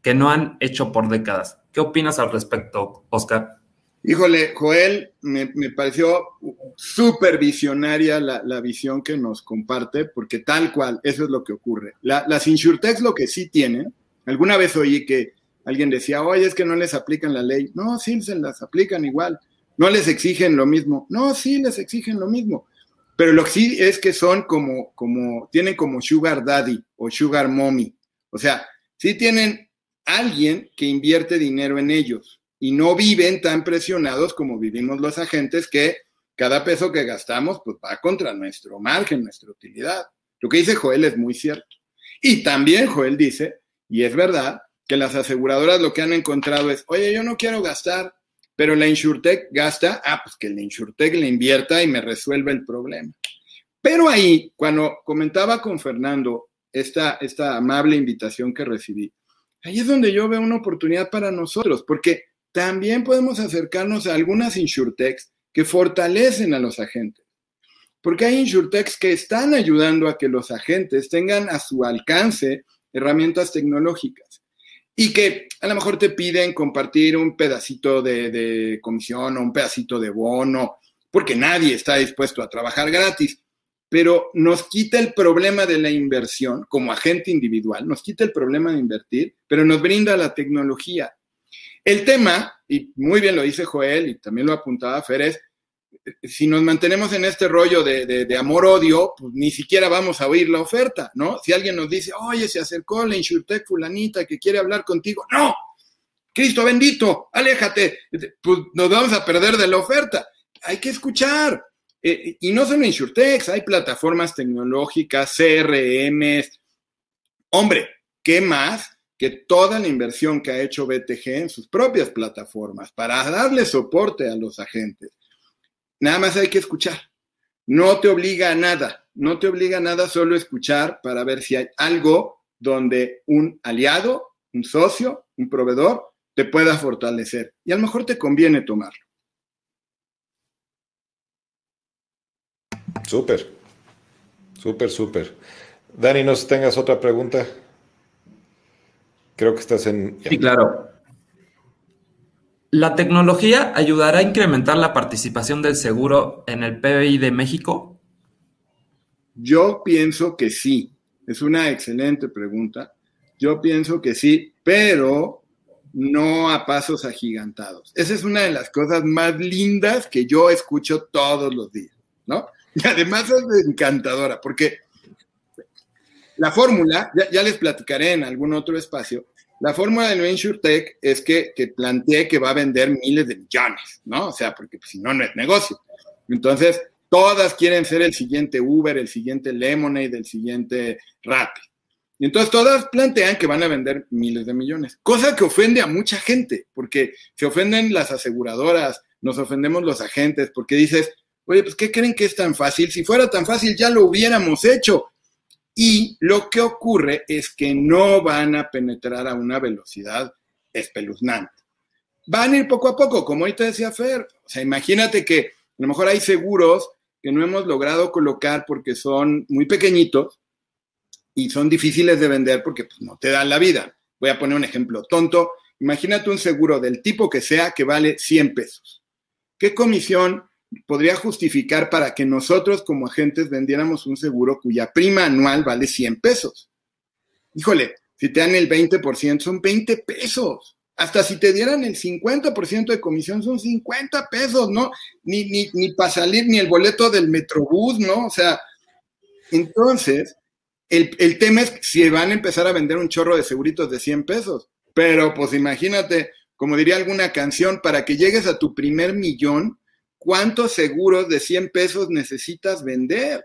que no han hecho por décadas. ¿Qué opinas al respecto, Oscar? Híjole, Joel, me, pareció súper visionaria la, visión que nos comparte, porque tal cual, eso es lo que ocurre. las insurtechs lo que sí tienen, alguna vez oí que alguien decía, oye, es que no les aplican la ley. No, sí, se las aplican igual. No les exigen lo mismo. No, sí, les exigen lo mismo. Pero lo que sí es que son como, como, tienen como sugar daddy o sugar mommy. O sea, sí tienen alguien que invierte dinero en ellos y no viven tan presionados como vivimos los agentes que cada peso que gastamos pues va contra nuestro margen, nuestra utilidad. Lo que dice Joel es muy cierto. Y también Joel dice, y es verdad, que las aseguradoras lo que han encontrado es, oye, yo no quiero gastar, pero la InsurTech gasta, ah, pues que la InsurTech le invierta y me resuelva el problema. Pero ahí, cuando comentaba con Fernando esta, esta amable invitación que recibí, Ahí es donde yo veo una oportunidad para nosotros, porque también podemos acercarnos a algunas insurtechs que fortalecen a los agentes. Porque hay insurtechs que están ayudando a que los agentes tengan a su alcance herramientas tecnológicas y que a lo mejor te piden compartir un pedacito de, de comisión o un pedacito de bono, porque nadie está dispuesto a trabajar gratis pero nos quita el problema de la inversión como agente individual, nos quita el problema de invertir, pero nos brinda la tecnología. El tema, y muy bien lo dice Joel y también lo apuntaba Fer, es, si nos mantenemos en este rollo de, amor-odio, pues ni siquiera vamos a oír la oferta, ¿no? Si alguien nos dice, oye, se acercó la Insurtech fulanita que quiere hablar contigo, no, Cristo bendito, aléjate, pues nos vamos a perder de la oferta. Hay que escuchar, eh, y no solo InsurTech, hay plataformas tecnológicas, CRMs. Hombre, ¿qué más que toda la inversión que ha hecho BTG en sus propias plataformas para darle soporte a los agentes? Nada más hay que escuchar. No te obliga a nada, no te obliga a nada solo escuchar para ver si hay algo donde un aliado, un socio, un proveedor te pueda fortalecer. Y a lo mejor te conviene tomarlo. Súper, súper, súper. Dani, no sé si tengas otra pregunta. Creo que estás en... Sí, claro. ¿La tecnología ayudará a incrementar la participación del seguro en el PBI de México? Yo pienso que sí. Es una excelente pregunta. Yo pienso que sí, pero no a pasos agigantados. Esa es una de las cosas más lindas que yo escucho todos los días, ¿no? Y además es encantadora, porque la fórmula, ya, les platicaré en algún otro espacio, la fórmula de New InsurTech es que, que planteé que va a vender miles de millones, ¿no? O sea, porque pues, si no, no es negocio. Entonces, todas quieren ser el siguiente Uber, el siguiente Lemonade, el siguiente Rappi. Y entonces todas plantean que van a vender miles de millones, cosa que ofende a mucha gente, porque se ofenden las aseguradoras, nos ofendemos los agentes, porque dices, Oye, pues ¿qué creen que es tan fácil? Si fuera tan fácil ya lo hubiéramos hecho. Y lo que ocurre es que no van a penetrar a una velocidad espeluznante. Van a ir poco a poco, como ahorita decía Fer. O sea, imagínate que a lo mejor hay seguros que no hemos logrado colocar porque son muy pequeñitos y son difíciles de vender porque pues, no te dan la vida. Voy a poner un ejemplo tonto. Imagínate un seguro del tipo que sea que vale 100 pesos. ¿Qué comisión podría justificar para que nosotros como agentes vendiéramos un seguro cuya prima anual vale 100 pesos. Híjole, si te dan el 20%, son 20 pesos. hasta si te dieran el 50% de comisión, son 50 pesos, ¿no? Ni, ni, ni para salir, ni el boleto del Metrobús, ¿no? O sea, entonces, el, el, tema es si van a empezar a vender un chorro de seguritos de 100 pesos. Pero pues imagínate, como diría alguna canción, para que llegues a tu primer millón, ¿cuántos seguros de 100 pesos necesitas vender?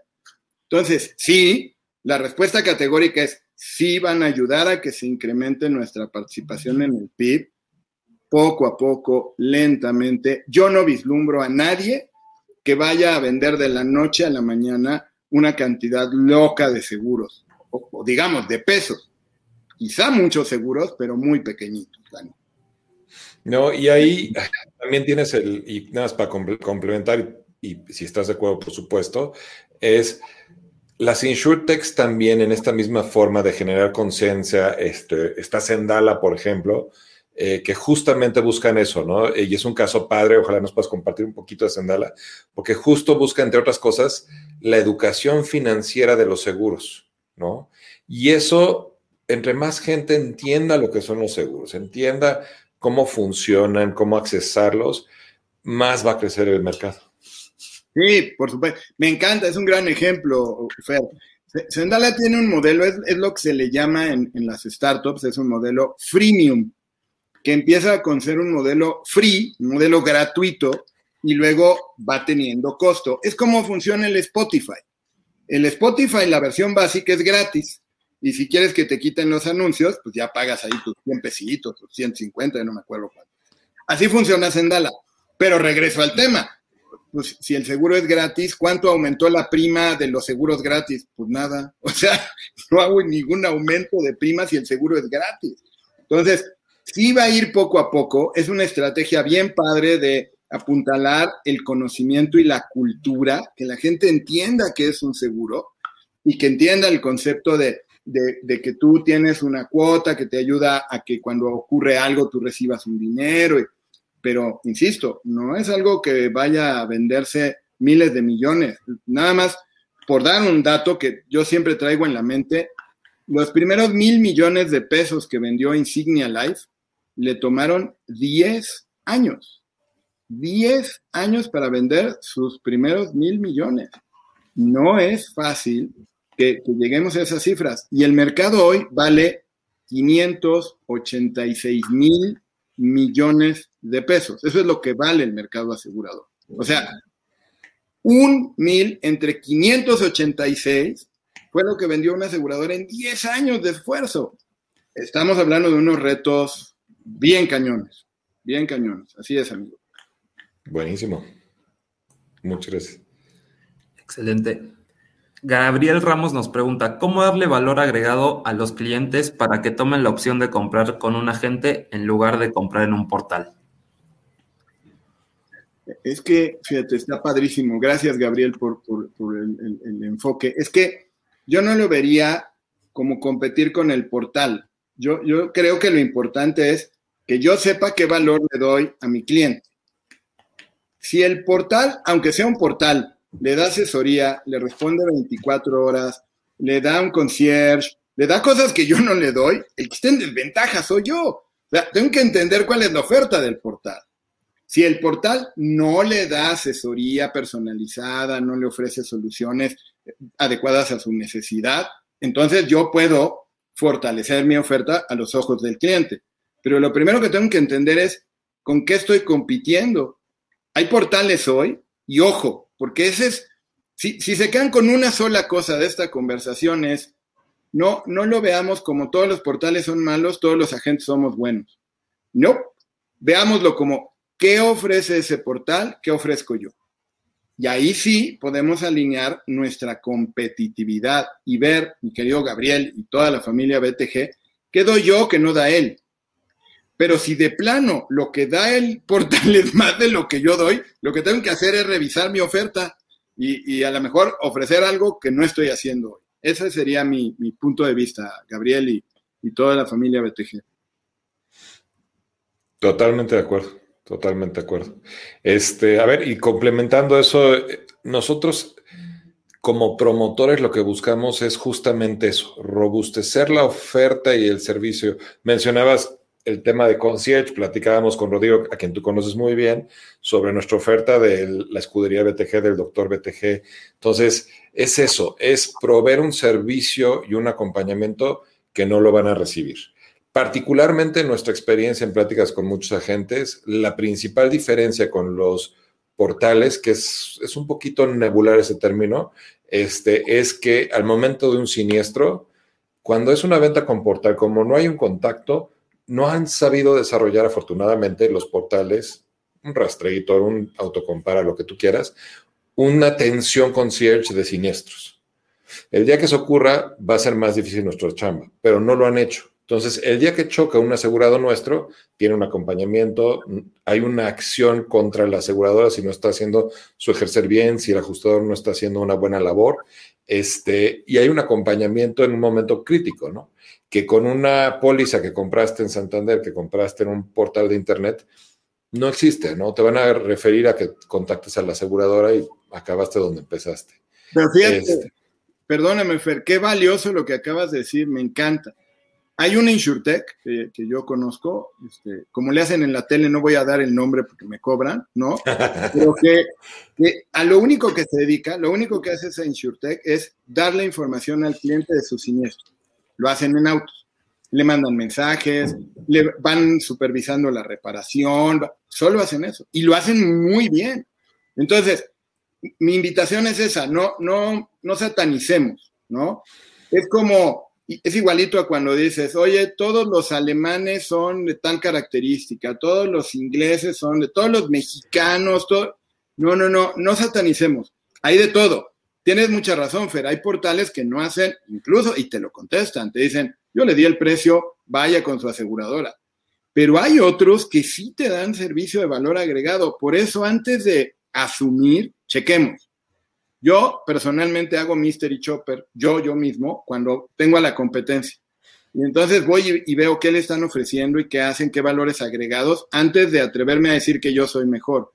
Entonces, sí, la respuesta categórica es sí van a ayudar a que se incremente nuestra participación en el PIB poco a poco, lentamente. Yo no vislumbro a nadie que vaya a vender de la noche a la mañana una cantidad loca de seguros, o, digamos, de pesos. Quizá muchos seguros, pero muy pequeñitos, No, y ahí también tienes el, y nada más para complementar, y si estás de acuerdo, por supuesto, es las insurtechs también en esta misma forma de generar conciencia, este, está Sendala, por ejemplo, eh, que justamente buscan eso, ¿no? Y es un caso padre, ojalá nos puedas compartir un poquito de Sendala, porque justo busca, entre otras cosas, la educación financiera de los seguros, ¿no? Y eso, entre más gente entienda lo que son los seguros, entienda cómo funcionan, cómo accesarlos, más va a crecer el mercado. Sí, por supuesto. Me encanta, es un gran ejemplo, Fer. Sendala tiene un modelo, es, lo que se le llama en, las startups, es un modelo freemium, que empieza con ser un modelo free, un modelo gratuito, y luego va teniendo costo. Es como funciona el Spotify. El Spotify, la versión básica es gratis, y si quieres que te quiten los anuncios, pues ya pagas ahí tus 100 pesitos, tus 150, no me acuerdo cuánto. Así funciona Sendala. Pero regreso al tema pues si el seguro es gratis, ¿cuánto aumentó la prima de los seguros gratis? Pues nada, o sea, no hago ningún aumento de prima si el seguro es gratis. Entonces, sí va a ir poco a poco, es una estrategia bien padre de apuntalar el conocimiento y la cultura, que la gente entienda que es un seguro y que entienda el concepto de, de, que tú tienes una cuota que te ayuda a que cuando ocurre algo tú recibas un dinero. Pero insisto, no es algo que vaya a venderse miles de millones. Nada más, por dar un dato que yo siempre traigo en la mente, los primeros mil millones de pesos que vendió Insignia Life le tomaron 10 años. 10 años para vender sus primeros mil millones. No es fácil que, que, lleguemos a esas cifras. Y el mercado hoy vale 586 mil millones de pesos. Eso es lo que vale el mercado asegurador. O sea, un mil entre 586 fue lo que vendió una aseguradora en 10 años de esfuerzo. Estamos hablando de unos retos bien cañones, bien cañones. Así es, amigo. Buenísimo. Muchas gracias. Excelente. Gabriel Ramos nos pregunta, ¿cómo darle valor agregado a los clientes para que tomen la opción de comprar con un agente en lugar de comprar en un portal? Es que, fíjate, está padrísimo. Gracias, Gabriel, por, el, enfoque. Es que yo no lo vería como competir con el portal. Yo, yo creo que lo importante es que yo sepa qué valor le doy a mi cliente. Si el portal, aunque sea un portal, le da asesoría, le responde 24 horas, le da un concierge, le da cosas que yo no le doy, el que está en desventaja soy yo. O tengo que entender cuál es la oferta del portal. Si el portal no le da asesoría personalizada, no le ofrece soluciones adecuadas a su necesidad, entonces yo puedo fortalecer mi oferta a los ojos del cliente. Pero lo primero que tengo que entender es con qué estoy compitiendo. Hay portales hoy, y ojo, porque ese es, si, se quedan con una sola cosa de esta conversación es, no, no lo veamos como todos los portales son malos, todos los agentes somos buenos. No, veámoslo como, ¿qué ofrece ese portal? ¿Qué ofrezco yo? Y ahí sí podemos alinear nuestra competitividad y ver, mi querido Gabriel y toda la familia BTG, ¿qué doy yo que no da él? Pero si de plano lo que da el portal es más de lo que yo doy, lo que tengo que hacer es revisar mi oferta y, a lo mejor ofrecer algo que no estoy haciendo hoy. Ese sería mi, punto de vista, Gabriel y, y toda la familia BTG. Totalmente de acuerdo, totalmente de acuerdo. Este, a ver, y complementando eso, nosotros como promotores lo que buscamos es justamente eso, robustecer la oferta y el servicio. Mencionabas el tema de concierge, platicábamos con Rodrigo, a quien tú conoces muy bien, sobre nuestra oferta de la escudería BTG, del doctor BTG. Entonces, es eso, es proveer un servicio y un acompañamiento que no lo van a recibir. Particularmente en nuestra experiencia en pláticas con muchos agentes, la principal diferencia con los portales, que es, es un poquito nebular ese término, este, es que al momento de un siniestro, cuando es una venta con portal, como no hay un contacto, no han sabido desarrollar afortunadamente los portales, un rastreador, un autocompara, lo que tú quieras, una atención concierge de siniestros. El día que eso ocurra va a ser más difícil nuestra chamba, pero no lo han hecho. Entonces, el día que choca un asegurado nuestro, tiene un acompañamiento, hay una acción contra la aseguradora si no está haciendo su ejercer bien, si el ajustador no está haciendo una buena labor, este, y hay un acompañamiento en un momento crítico, ¿no? Que con una póliza que compraste en Santander, que compraste en un portal de internet, no existe, ¿no? Te van a referir a que contactes a la aseguradora y acabaste donde empezaste. Pero fíjate, este. perdóname, Fer, qué valioso lo que acabas de decir, me encanta. Hay una InsurTech que, yo conozco, este, como le hacen en la tele, no voy a dar el nombre porque me cobran, ¿no? Pero que, a lo único que se dedica, lo único que hace esa InsurTech es darle información al cliente de su siniestro. Lo hacen en autos. Le mandan mensajes, le van supervisando la reparación, solo hacen eso. Y lo hacen muy bien. Entonces, mi invitación es esa, no, no, no satanicemos, ¿no? Es como, es igualito a cuando dices, oye, todos los alemanes son de tal característica, todos los ingleses son de, todos los mexicanos. No, no, no, no satanicemos. Hay de todo. Tienes mucha razón, Fer. Hay portales que no hacen, incluso, y te lo contestan, te dicen, yo le di el precio, vaya con su aseguradora. Pero hay otros que sí te dan servicio de valor agregado. Por eso, antes de asumir, chequemos. Yo personalmente hago Mystery Chopper, yo, yo mismo, cuando tengo a la competencia. Y entonces voy y, veo qué le están ofreciendo y qué hacen, qué valores agregados, antes de atreverme a decir que yo soy mejor.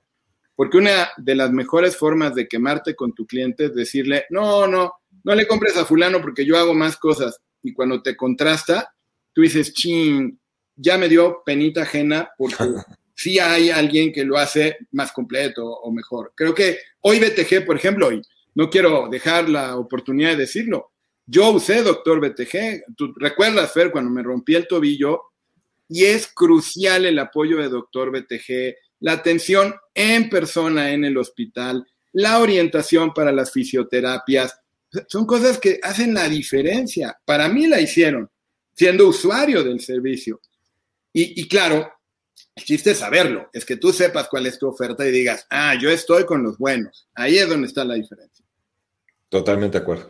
Porque una de las mejores formas de quemarte con tu cliente es decirle, no, no, no le compres a fulano porque yo hago más cosas. Y cuando te contrasta, tú dices, ching, ya me dio penita ajena porque sí hay alguien que lo hace más completo o mejor. Creo que hoy BTG, por ejemplo, hoy no quiero dejar la oportunidad de decirlo. Yo usé doctor BTG, tú recuerdas, Fer, cuando me rompí el tobillo, y es crucial el apoyo de doctor BTG, la atención en persona en el hospital, la orientación para las fisioterapias. Son cosas que hacen la diferencia. Para mí la hicieron, siendo usuario del servicio. Y, y claro, el chiste es saberlo, es que tú sepas cuál es tu oferta y digas, ah, yo estoy con los buenos. Ahí es donde está la diferencia. Totalmente de acuerdo.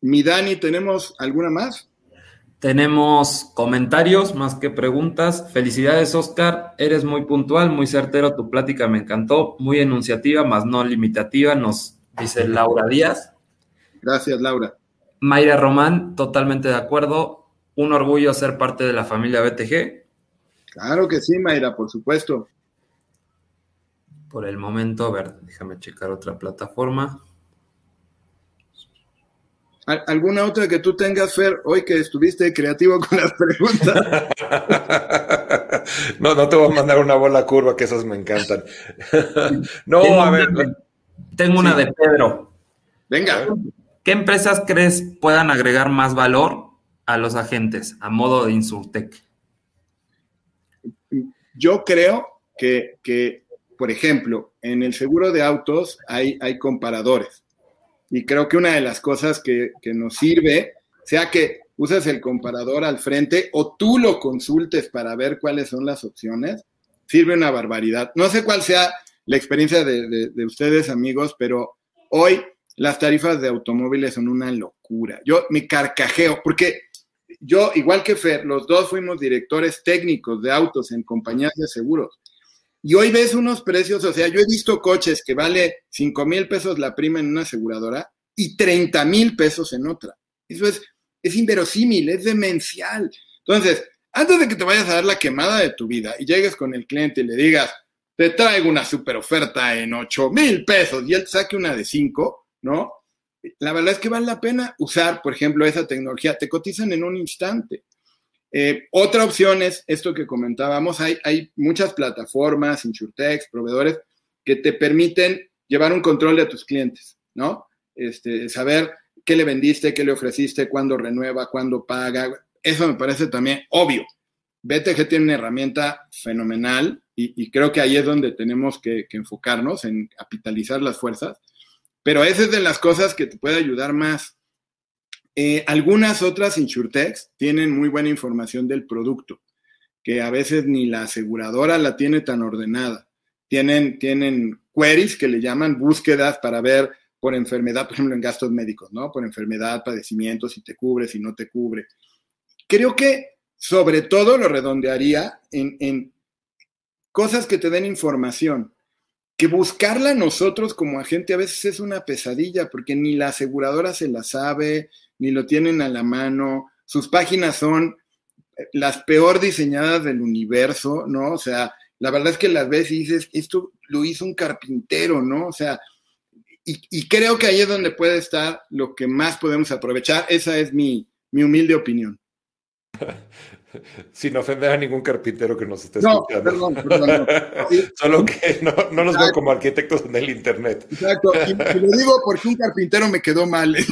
Mi Dani, ¿tenemos alguna más? Tenemos comentarios más que preguntas. Felicidades, Oscar. Eres muy puntual, muy certero. Tu plática me encantó. Muy enunciativa, más no limitativa, nos dice Laura Díaz. Gracias, Laura. Mayra Román, totalmente de acuerdo. Un orgullo ser parte de la familia BTG. Claro que sí, Mayra, por supuesto por el momento. A ver, déjame checar otra plataforma. ¿Alguna otra que tú tengas, Fer, hoy que estuviste creativo con las preguntas? no, no te voy a mandar una bola curva, que esas me encantan. no, a ver. tengo una de Pedro. Venga. ¿Qué empresas crees puedan agregar más valor a los agentes a modo de Insurtech? Yo creo que, que por ejemplo, en el seguro de autos hay, hay comparadores. Y creo que una de las cosas que, nos sirve, sea que uses el comparador al frente o tú lo consultes para ver cuáles son las opciones, sirve una barbaridad. No sé cuál sea la experiencia de, de, ustedes, amigos, pero hoy las tarifas de automóviles son una locura. Yo me carcajeo, porque yo, igual que Fer, los dos fuimos directores técnicos de autos en compañías de seguros. Y hoy ves unos precios, o sea, yo he visto coches que vale 5 mil pesos la prima en una aseguradora y 30 mil pesos en otra. Eso es, es inverosímil, es demencial. Entonces, antes de que te vayas a dar la quemada de tu vida y llegues con el cliente y le digas, te traigo una super oferta en 8 mil pesos y él saque una de 5, ¿no? la verdad es que vale la pena usar, por ejemplo, esa tecnología. Te cotizan en un instante. Eh, otra opción es esto que comentábamos. Hay, muchas plataformas, InsurTex, proveedores, que te permiten llevar un control de tus clientes, ¿no? Este, saber qué le vendiste, qué le ofreciste, cuándo renueva, cuándo paga. Eso me parece también obvio. BTG tiene una herramienta fenomenal y, creo que ahí es donde tenemos que, enfocarnos en capitalizar las fuerzas. Pero esa es de las cosas que te puede ayudar más. Eh, algunas otras insurtechs tienen muy buena información del producto, que a veces ni la aseguradora la tiene tan ordenada. Tienen, tienen queries que le llaman búsquedas para ver por enfermedad, por ejemplo, en gastos médicos, ¿no? Por enfermedad, padecimiento, si te cubre, si no te cubre. Creo que sobre todo lo redondearía en, cosas que te den información, que buscarla nosotros como agente a veces es una pesadilla, porque ni la aseguradora se la sabe, ni lo tienen a la mano, sus páginas son las peor diseñadas del universo, ¿no? O sea, la verdad es que las ves y dices, esto lo hizo un carpintero, ¿no? O sea, y, creo que ahí es donde puede estar lo que más podemos aprovechar. Esa es mi, humilde opinión. Sin ofender a ningún carpintero que nos esté no, Perdón, perdón. Solo que no, no nos veo como arquitectos en el Internet. Exacto. Y, lo digo porque un carpintero me quedó mal.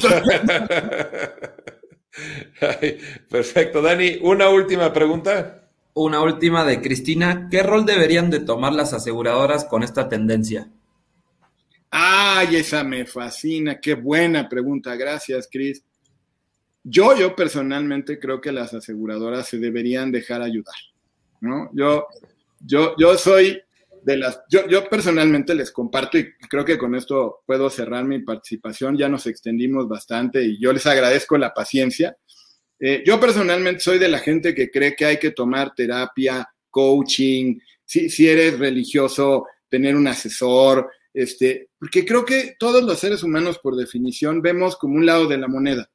perfecto. Dani, una última pregunta. Una última de Cristina. ¿Qué rol deberían de tomar las aseguradoras con esta tendencia? Ay, esa me fascina. Qué buena pregunta. Gracias, Cris. Yo, yo personalmente creo que las aseguradoras se deberían dejar ayudar, ¿no? Yo, yo, yo soy de las, yo, yo personalmente les comparto y creo que con esto puedo cerrar mi participación. Ya nos extendimos bastante y yo les agradezco la paciencia. Eh, yo personalmente soy de la gente que cree que hay que tomar terapia, coaching, si, si eres religioso, tener un asesor, este, porque creo que todos los seres humanos, por definición, vemos como un lado de la moneda.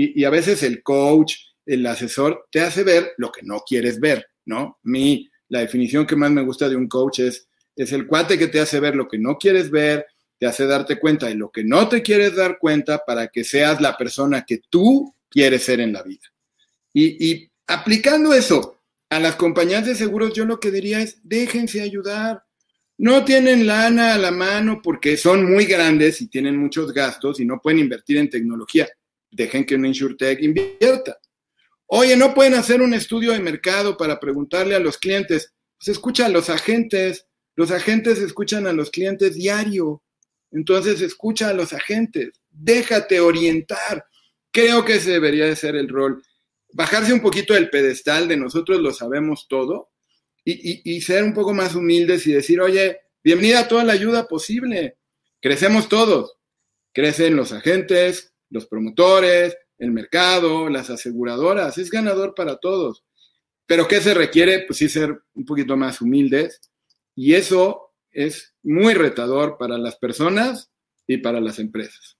Y, a veces el coach, el asesor, te hace ver lo que no quieres ver, ¿no? Mí, la definición que más me gusta de un coach es, es el cuate que te hace ver lo que no quieres ver, te hace darte cuenta de lo que no te quieres dar cuenta para que seas la persona que tú quiere ser en la vida. Y, aplicando eso a las compañías de seguros, yo lo que diría es, déjense ayudar. No tienen lana a la mano porque son muy grandes y tienen muchos gastos y no pueden invertir en tecnología. Dejen que una InsurTech invierta. Oye, no pueden hacer un estudio de mercado para preguntarle a los clientes. Pues escucha a los agentes. Los agentes escuchan a los clientes diario. Entonces escucha a los agentes. Déjate orientar. Creo que ese debería de ser el rol. Bajarse un poquito del pedestal de nosotros lo sabemos todo y, ser un poco más humildes y decir, oye, bienvenida a toda la ayuda posible. Crecemos todos. Crecen los agentes, los promotores, el mercado, las aseguradoras. Es ganador para todos. Pero ¿qué se requiere? Pues sí ser un poquito más humildes. Y eso es muy retador para las personas y para las empresas.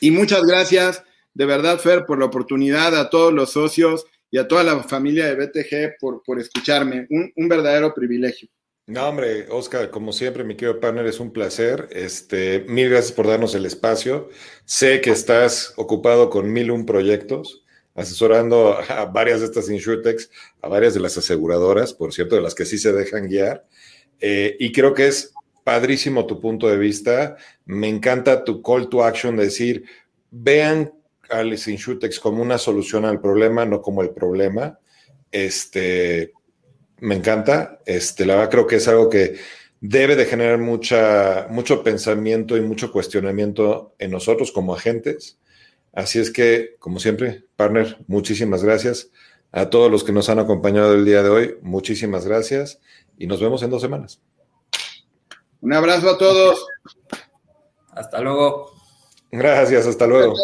Y muchas gracias de verdad, Fer, por la oportunidad, a todos los socios y a toda la familia de BTG por, por escucharme. Un, verdadero privilegio. No, hombre, Oscar, como siempre, mi querido partner, es un placer. Este, mil gracias por darnos el espacio. Sé que estás ocupado con mil un proyectos, asesorando a varias de estas insurtechs, a varias de las aseguradoras, por cierto, de las que sí se dejan guiar. Eh, y creo que es padrísimo tu punto de vista. Me encanta tu call to action de decir, vean Alice Insurtex como una solución al problema, no como el problema. Este, me encanta. Este, la verdad creo que es algo que debe de generar mucha, mucho pensamiento y mucho cuestionamiento en nosotros como agentes. Así es que, como siempre, partner, muchísimas gracias. A todos los que nos han acompañado el día de hoy, muchísimas gracias y nos vemos en dos semanas. Un abrazo a todos. Hasta luego. Gracias, hasta luego.